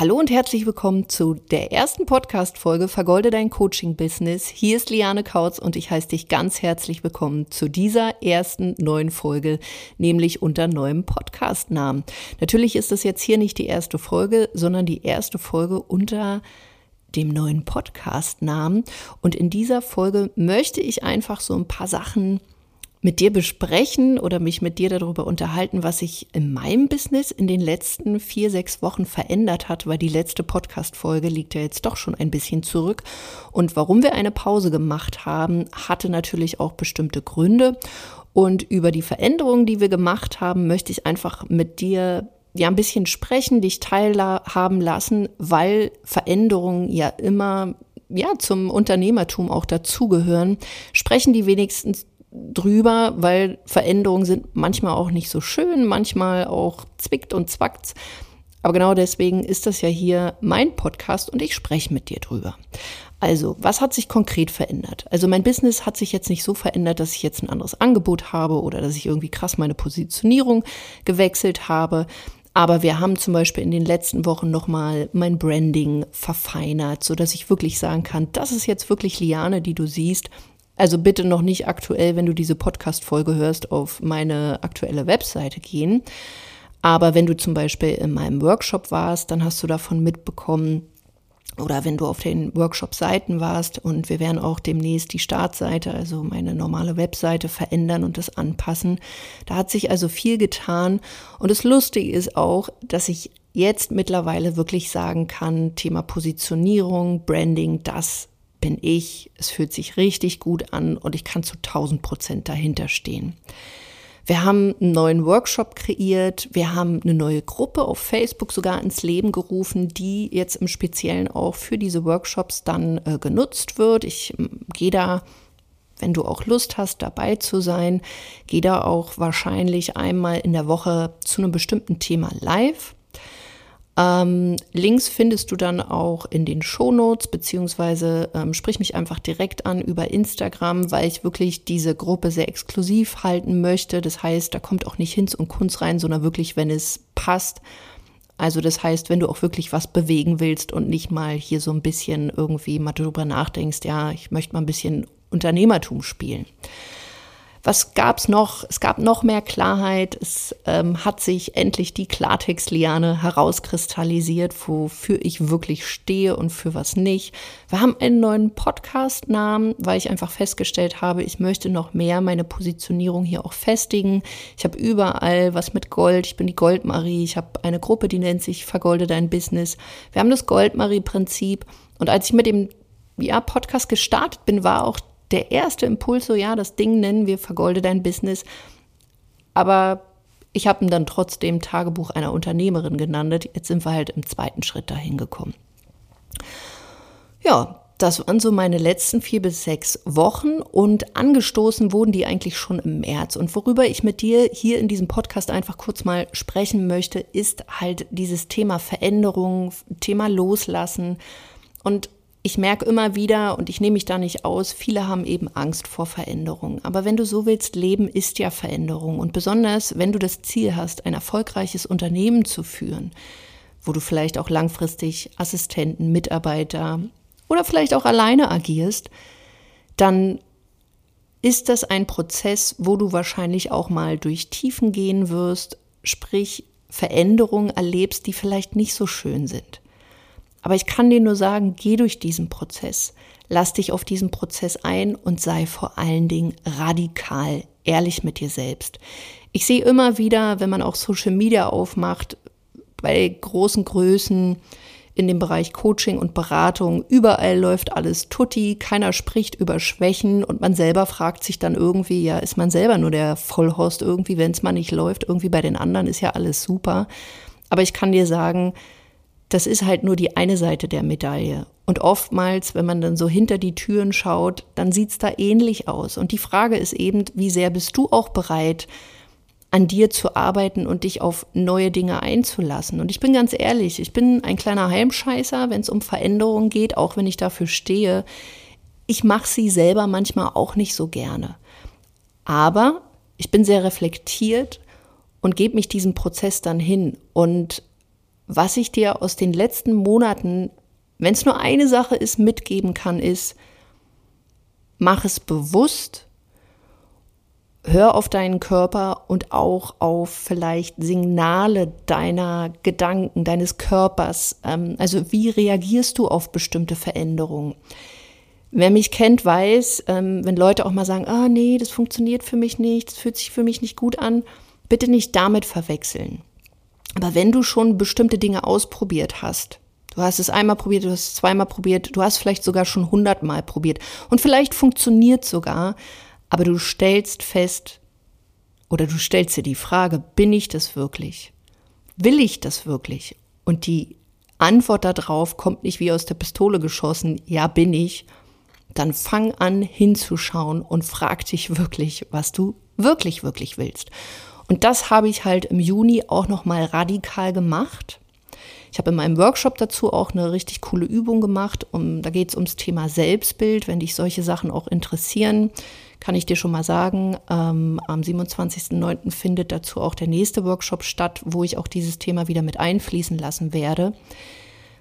Hallo und herzlich willkommen zu der ersten Podcast-Folge Vergolde dein Coaching-Business. Hier ist Liane Kautz und ich heiße dich ganz herzlich willkommen zu dieser ersten neuen Folge, nämlich unter neuem Podcast-Namen. Natürlich ist das jetzt hier nicht die erste Folge, sondern die erste Folge unter dem neuen Podcast-Namen. Und in dieser Folge möchte ich einfach so ein paar Sachen mit dir besprechen oder mich mit dir darüber unterhalten, was sich in meinem Business in den letzten vier, sechs Wochen verändert hat, weil die letzte Podcast-Folge liegt ja jetzt doch schon ein bisschen zurück. Und warum wir eine Pause gemacht haben, hatte natürlich auch bestimmte Gründe. Und über die Veränderungen, die wir gemacht haben, möchte ich einfach mit dir ja ein bisschen sprechen, dich teilhaben lassen, weil Veränderungen ja immer ja zum Unternehmertum auch dazugehören. Sprechen die wenigstens drüber, weil Veränderungen sind manchmal auch nicht so schön, manchmal auch zwickt und zwackt. Aber genau deswegen ist das ja hier mein Podcast und ich spreche mit dir drüber. Also, was hat sich konkret verändert? Also, mein Business hat sich jetzt nicht so verändert, dass ich jetzt ein anderes Angebot habe oder dass ich irgendwie krass meine Positionierung gewechselt habe. Aber wir haben zum Beispiel in den letzten Wochen nochmal mein Branding verfeinert, so dass ich wirklich sagen kann, das ist jetzt wirklich Liane, die du siehst. Also bitte noch nicht aktuell, wenn du diese Podcast-Folge hörst, auf meine aktuelle Webseite gehen. Aber wenn du zum Beispiel in meinem Workshop warst, dann hast du davon mitbekommen, oder wenn du auf den Workshop-Seiten warst und wir werden auch demnächst die Startseite, also meine normale Webseite verändern und das anpassen. Da hat sich also viel getan. Und das Lustige ist auch, dass ich jetzt mittlerweile wirklich sagen kann, Thema Positionierung, Branding, das bin ich, es fühlt sich richtig gut an und ich kann zu 1000 Prozent dahinter stehen. Wir haben einen neuen Workshop kreiert, wir haben eine neue Gruppe auf Facebook sogar ins Leben gerufen, die jetzt im Speziellen auch für diese Workshops dann äh, genutzt wird. Ich äh, gehe da wenn du auch Lust hast, dabei zu sein, geh da auch wahrscheinlich einmal in der Woche zu einem bestimmten Thema live. Ähm, Links findest du dann auch in den Shownotes, beziehungsweise ähm, sprich mich einfach direkt an über Instagram, weil ich wirklich diese Gruppe sehr exklusiv halten möchte. Das heißt, da kommt auch nicht Hinz und Kunst rein, sondern wirklich, wenn es passt. Also das heißt, wenn du auch wirklich was bewegen willst und nicht mal hier so ein bisschen irgendwie mal drüber nachdenkst, ja, ich möchte mal ein bisschen Unternehmertum spielen. Was gab's noch? Es gab noch mehr Klarheit. Es ähm, hat sich endlich die Klartext-Liane herauskristallisiert, wofür ich wirklich stehe und für was nicht. Wir haben einen neuen Podcast-Namen, weil ich einfach festgestellt habe, ich möchte noch mehr meine Positionierung hier auch festigen. Ich habe überall was mit Gold. Ich bin die Goldmarie. Ich habe eine Gruppe, die nennt sich Vergolde dein Business. Wir haben das Goldmarie-Prinzip. Und als ich mit dem ja, Podcast gestartet bin, war auch der erste Impuls, so ja, das Ding nennen wir Vergolde dein Business. Aber ich habe ihn dann trotzdem Tagebuch einer Unternehmerin genannt. Jetzt sind wir halt im zweiten Schritt dahin gekommen. Ja, das waren so meine letzten vier bis sechs Wochen und angestoßen wurden die eigentlich schon im März. Und worüber ich mit dir hier in diesem Podcast einfach kurz mal sprechen möchte, ist halt dieses Thema Veränderung, Thema Loslassen. Und ich merke immer wieder, und ich nehme mich da nicht aus, viele haben eben Angst vor Veränderung. Aber wenn du so willst, Leben ist ja Veränderung. Und besonders, wenn du das Ziel hast, ein erfolgreiches Unternehmen zu führen, wo du vielleicht auch langfristig Assistenten, Mitarbeiter oder vielleicht auch alleine agierst, dann ist das ein Prozess, wo du wahrscheinlich auch mal durch Tiefen gehen wirst, sprich Veränderungen erlebst, die vielleicht nicht so schön sind. Aber ich kann dir nur sagen, geh durch diesen Prozess. Lass dich auf diesen Prozess ein und sei vor allen Dingen radikal ehrlich mit dir selbst. Ich sehe immer wieder, wenn man auch Social Media aufmacht, bei großen Größen in dem Bereich Coaching und Beratung, überall läuft alles tutti, keiner spricht über Schwächen und man selber fragt sich dann irgendwie, ja, ist man selber nur der Vollhorst irgendwie, wenn es mal nicht läuft, irgendwie bei den anderen ist ja alles super. Aber ich kann dir sagen, das ist halt nur die eine Seite der Medaille. Und oftmals, wenn man dann so hinter die Türen schaut, dann sieht es da ähnlich aus. Und die Frage ist eben, wie sehr bist du auch bereit, an dir zu arbeiten und dich auf neue Dinge einzulassen. Und ich bin ganz ehrlich, ich bin ein kleiner Heimscheißer, wenn es um Veränderungen geht, auch wenn ich dafür stehe. Ich mache sie selber manchmal auch nicht so gerne. Aber ich bin sehr reflektiert und gebe mich diesem Prozess dann hin. Und was ich dir aus den letzten Monaten, wenn es nur eine Sache ist, mitgeben kann, ist, mach es bewusst, hör auf deinen Körper und auch auf vielleicht Signale deiner Gedanken, deines Körpers. Ähm, also wie reagierst du auf bestimmte Veränderungen? Wer mich kennt, weiß, ähm, wenn Leute auch mal sagen, ah nee, das funktioniert für mich nicht, das fühlt sich für mich nicht gut an, bitte nicht damit verwechseln. Aber wenn du schon bestimmte Dinge ausprobiert hast, du hast es einmal probiert, du hast es zweimal probiert, du hast vielleicht sogar schon hundertmal probiert und vielleicht funktioniert sogar, aber du stellst fest oder du stellst dir die Frage, bin ich das wirklich? Will ich das wirklich? Und die Antwort darauf kommt nicht wie aus der Pistole geschossen, ja bin ich. Dann fang an hinzuschauen und frag dich wirklich, was du wirklich, wirklich willst. Und das habe ich halt im Juni auch nochmal radikal gemacht. Ich habe in meinem Workshop dazu auch eine richtig coole Übung gemacht. Um, da geht es ums Thema Selbstbild. Wenn dich solche Sachen auch interessieren, kann ich dir schon mal sagen, ähm, am 27.09. findet dazu auch der nächste Workshop statt, wo ich auch dieses Thema wieder mit einfließen lassen werde.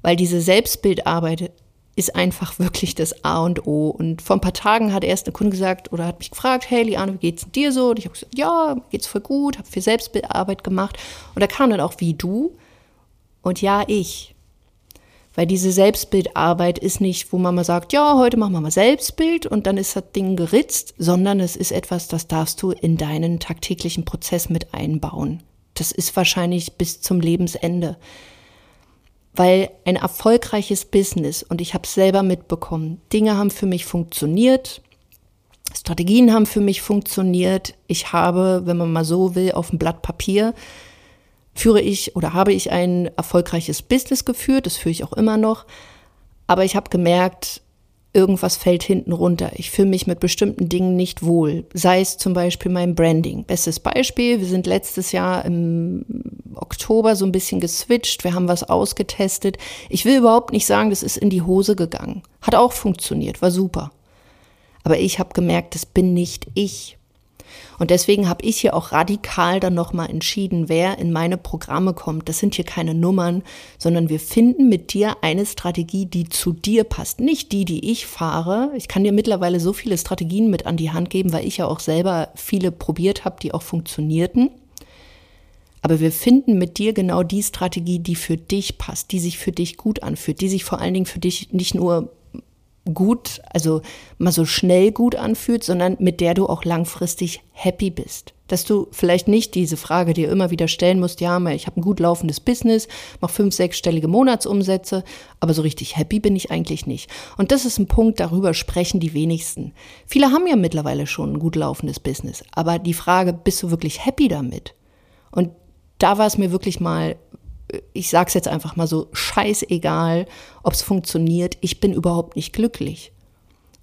Weil diese Selbstbildarbeit ist einfach wirklich das A und O. Und vor ein paar Tagen hat erst eine Kunde gesagt oder hat mich gefragt, hey Liane, wie geht's dir so? Und ich habe gesagt, ja, geht's voll gut, habe viel Selbstbildarbeit gemacht. Und da kam dann auch wie du und ja, ich. Weil diese Selbstbildarbeit ist nicht, wo man mal sagt, ja, heute machen wir mal Selbstbild und dann ist das Ding geritzt, sondern es ist etwas, das darfst du in deinen tagtäglichen Prozess mit einbauen. Das ist wahrscheinlich bis zum Lebensende. Weil ein erfolgreiches Business, und ich habe es selber mitbekommen, Dinge haben für mich funktioniert, Strategien haben für mich funktioniert. Ich habe, wenn man mal so will, auf dem Blatt Papier führe ich oder habe ich ein erfolgreiches Business geführt, das führe ich auch immer noch. Aber ich habe gemerkt, irgendwas fällt hinten runter. Ich fühle mich mit bestimmten Dingen nicht wohl. Sei es zum Beispiel mein Branding. Bestes Beispiel, wir sind letztes Jahr im Oktober so ein bisschen geswitcht, wir haben was ausgetestet. Ich will überhaupt nicht sagen, das ist in die Hose gegangen. Hat auch funktioniert, war super. Aber ich habe gemerkt, das bin nicht ich. Und deswegen habe ich hier auch radikal dann nochmal entschieden, wer in meine Programme kommt. Das sind hier keine Nummern, sondern wir finden mit dir eine Strategie, die zu dir passt. Nicht die, die ich fahre. Ich kann dir mittlerweile so viele Strategien mit an die Hand geben, weil ich ja auch selber viele probiert habe, die auch funktionierten. Aber wir finden mit dir genau die Strategie, die für dich passt, die sich für dich gut anfühlt, die sich vor allen Dingen für dich nicht nur gut, also mal so schnell gut anfühlt, sondern mit der du auch langfristig happy bist. Dass du vielleicht nicht diese Frage dir immer wieder stellen musst, ja, ich habe ein gut laufendes Business, mache fünf, sechsstellige Monatsumsätze, aber so richtig happy bin ich eigentlich nicht. Und das ist ein Punkt, darüber sprechen die wenigsten. Viele haben ja mittlerweile schon ein gut laufendes Business, aber die Frage, bist du wirklich happy damit? Und da war es mir wirklich mal ich sag's jetzt einfach mal so, scheißegal, ob es funktioniert, ich bin überhaupt nicht glücklich.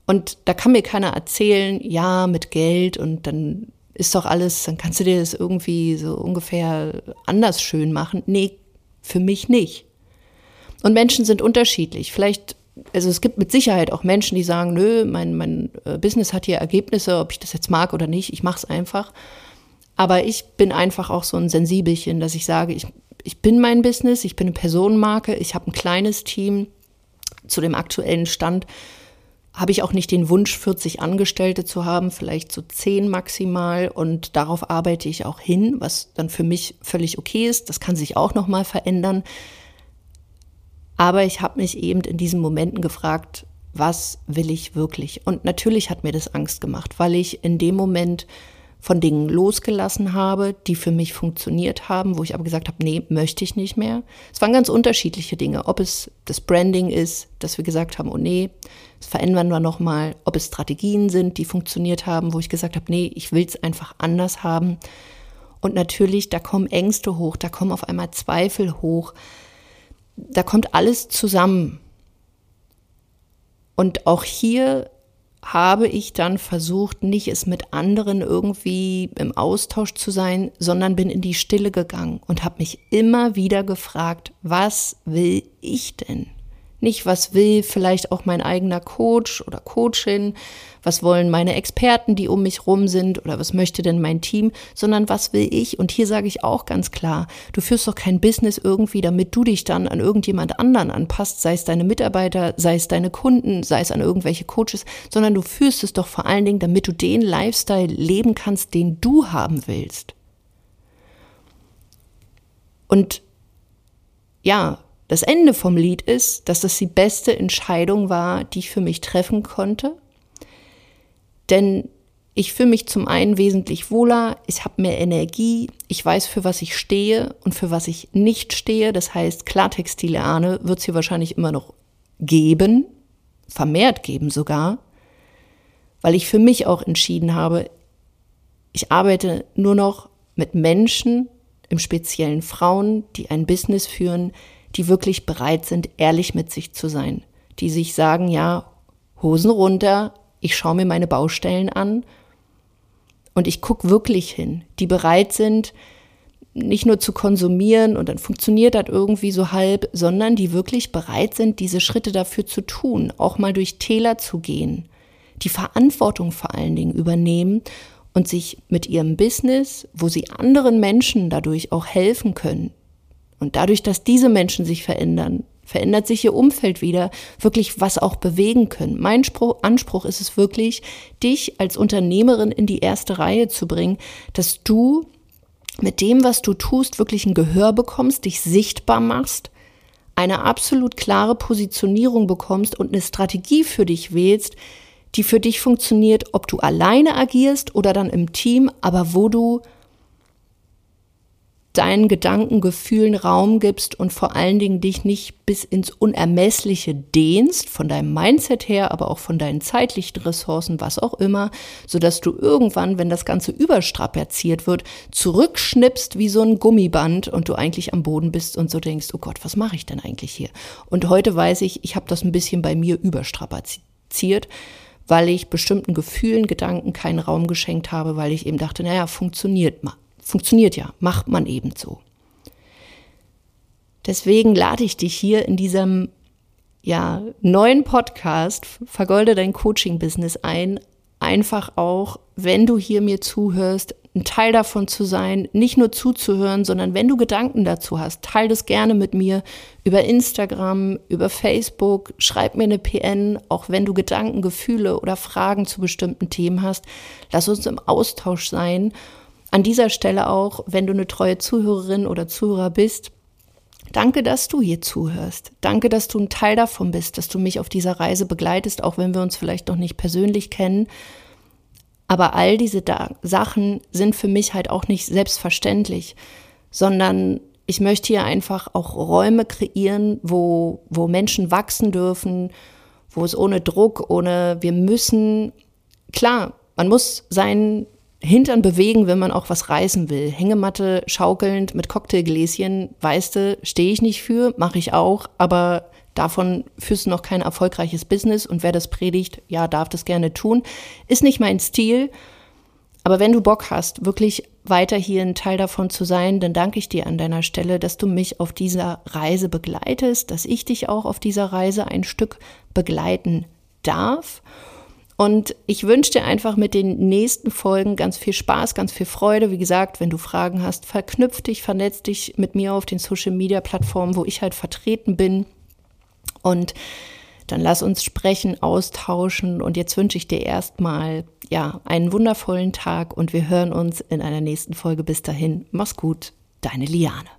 Und da kann mir keiner erzählen, ja, mit Geld und dann ist doch alles, dann kannst du dir das irgendwie so ungefähr anders schön machen. Nee, für mich nicht. Und Menschen sind unterschiedlich. Vielleicht, also es gibt mit Sicherheit auch Menschen, die sagen, nö, mein, mein äh, Business hat hier Ergebnisse, ob ich das jetzt mag oder nicht, ich mach's einfach. Aber ich bin einfach auch so ein Sensibelchen, dass ich sage, ich ich bin mein Business, ich bin eine Personenmarke, ich habe ein kleines Team. Zu dem aktuellen Stand habe ich auch nicht den Wunsch, 40 Angestellte zu haben, vielleicht so 10 maximal. Und darauf arbeite ich auch hin, was dann für mich völlig okay ist. Das kann sich auch nochmal verändern. Aber ich habe mich eben in diesen Momenten gefragt, was will ich wirklich? Und natürlich hat mir das Angst gemacht, weil ich in dem Moment von Dingen losgelassen habe, die für mich funktioniert haben, wo ich aber gesagt habe, nee, möchte ich nicht mehr. Es waren ganz unterschiedliche Dinge, ob es das Branding ist, dass wir gesagt haben, oh nee, das verändern wir nochmal, ob es Strategien sind, die funktioniert haben, wo ich gesagt habe, nee, ich will es einfach anders haben. Und natürlich, da kommen Ängste hoch, da kommen auf einmal Zweifel hoch, da kommt alles zusammen. Und auch hier habe ich dann versucht, nicht es mit anderen irgendwie im Austausch zu sein, sondern bin in die Stille gegangen und habe mich immer wieder gefragt, was will ich denn? Nicht, was will vielleicht auch mein eigener Coach oder Coachin, was wollen meine Experten, die um mich rum sind oder was möchte denn mein Team, sondern was will ich? Und hier sage ich auch ganz klar, du führst doch kein Business irgendwie, damit du dich dann an irgendjemand anderen anpasst, sei es deine Mitarbeiter, sei es deine Kunden, sei es an irgendwelche Coaches, sondern du führst es doch vor allen Dingen, damit du den Lifestyle leben kannst, den du haben willst. Und ja, das Ende vom Lied ist, dass das die beste Entscheidung war, die ich für mich treffen konnte. Denn ich fühle mich zum einen wesentlich wohler, ich habe mehr Energie, ich weiß, für was ich stehe und für was ich nicht stehe. Das heißt, Klartextile Ahne wird es hier wahrscheinlich immer noch geben, vermehrt geben sogar, weil ich für mich auch entschieden habe, ich arbeite nur noch mit Menschen, im speziellen Frauen, die ein Business führen, die wirklich bereit sind, ehrlich mit sich zu sein, die sich sagen, ja, Hosen runter, ich schaue mir meine Baustellen an und ich gucke wirklich hin, die bereit sind, nicht nur zu konsumieren und dann funktioniert das irgendwie so halb, sondern die wirklich bereit sind, diese Schritte dafür zu tun, auch mal durch Täler zu gehen, die Verantwortung vor allen Dingen übernehmen und sich mit ihrem Business, wo sie anderen Menschen dadurch auch helfen können, und dadurch, dass diese Menschen sich verändern, verändert sich ihr Umfeld wieder, wirklich was auch bewegen können. Mein Spruch, Anspruch ist es wirklich, dich als Unternehmerin in die erste Reihe zu bringen, dass du mit dem, was du tust, wirklich ein Gehör bekommst, dich sichtbar machst, eine absolut klare Positionierung bekommst und eine Strategie für dich wählst, die für dich funktioniert, ob du alleine agierst oder dann im Team, aber wo du deinen Gedanken, Gefühlen Raum gibst und vor allen Dingen dich nicht bis ins Unermessliche dehnst, von deinem Mindset her, aber auch von deinen zeitlichen Ressourcen, was auch immer, sodass du irgendwann, wenn das Ganze überstrapaziert wird, zurückschnippst wie so ein Gummiband und du eigentlich am Boden bist und so denkst, oh Gott, was mache ich denn eigentlich hier? Und heute weiß ich, ich habe das ein bisschen bei mir überstrapaziert, weil ich bestimmten Gefühlen, Gedanken keinen Raum geschenkt habe, weil ich eben dachte, naja, funktioniert mal Funktioniert ja, macht man eben so. Deswegen lade ich dich hier in diesem ja, neuen Podcast Vergolde dein Coaching-Business ein, einfach auch, wenn du hier mir zuhörst, ein Teil davon zu sein, nicht nur zuzuhören, sondern wenn du Gedanken dazu hast, teile das gerne mit mir über Instagram, über Facebook, schreib mir eine PN, auch wenn du Gedanken, Gefühle oder Fragen zu bestimmten Themen hast. Lass uns im Austausch sein an dieser Stelle auch, wenn du eine treue Zuhörerin oder Zuhörer bist, danke, dass du hier zuhörst. Danke, dass du ein Teil davon bist, dass du mich auf dieser Reise begleitest, auch wenn wir uns vielleicht noch nicht persönlich kennen. Aber all diese da Sachen sind für mich halt auch nicht selbstverständlich, sondern ich möchte hier einfach auch Räume kreieren, wo, wo Menschen wachsen dürfen, wo es ohne Druck, ohne wir müssen, klar, man muss seinen Hintern bewegen, wenn man auch was reißen will. Hängematte schaukelnd mit Cocktailgläschen, weißt du, stehe ich nicht für, mache ich auch, aber davon führst du noch kein erfolgreiches Business und wer das predigt, ja, darf das gerne tun. Ist nicht mein Stil, aber wenn du Bock hast, wirklich weiter hier ein Teil davon zu sein, dann danke ich dir an deiner Stelle, dass du mich auf dieser Reise begleitest, dass ich dich auch auf dieser Reise ein Stück begleiten darf. Und ich wünsche dir einfach mit den nächsten Folgen ganz viel Spaß, ganz viel Freude. Wie gesagt, wenn du Fragen hast, verknüpf dich, vernetz dich mit mir auf den Social Media Plattformen, wo ich halt vertreten bin. Und dann lass uns sprechen, austauschen. Und jetzt wünsche ich dir erstmal, ja, einen wundervollen Tag und wir hören uns in einer nächsten Folge. Bis dahin, mach's gut, deine Liane.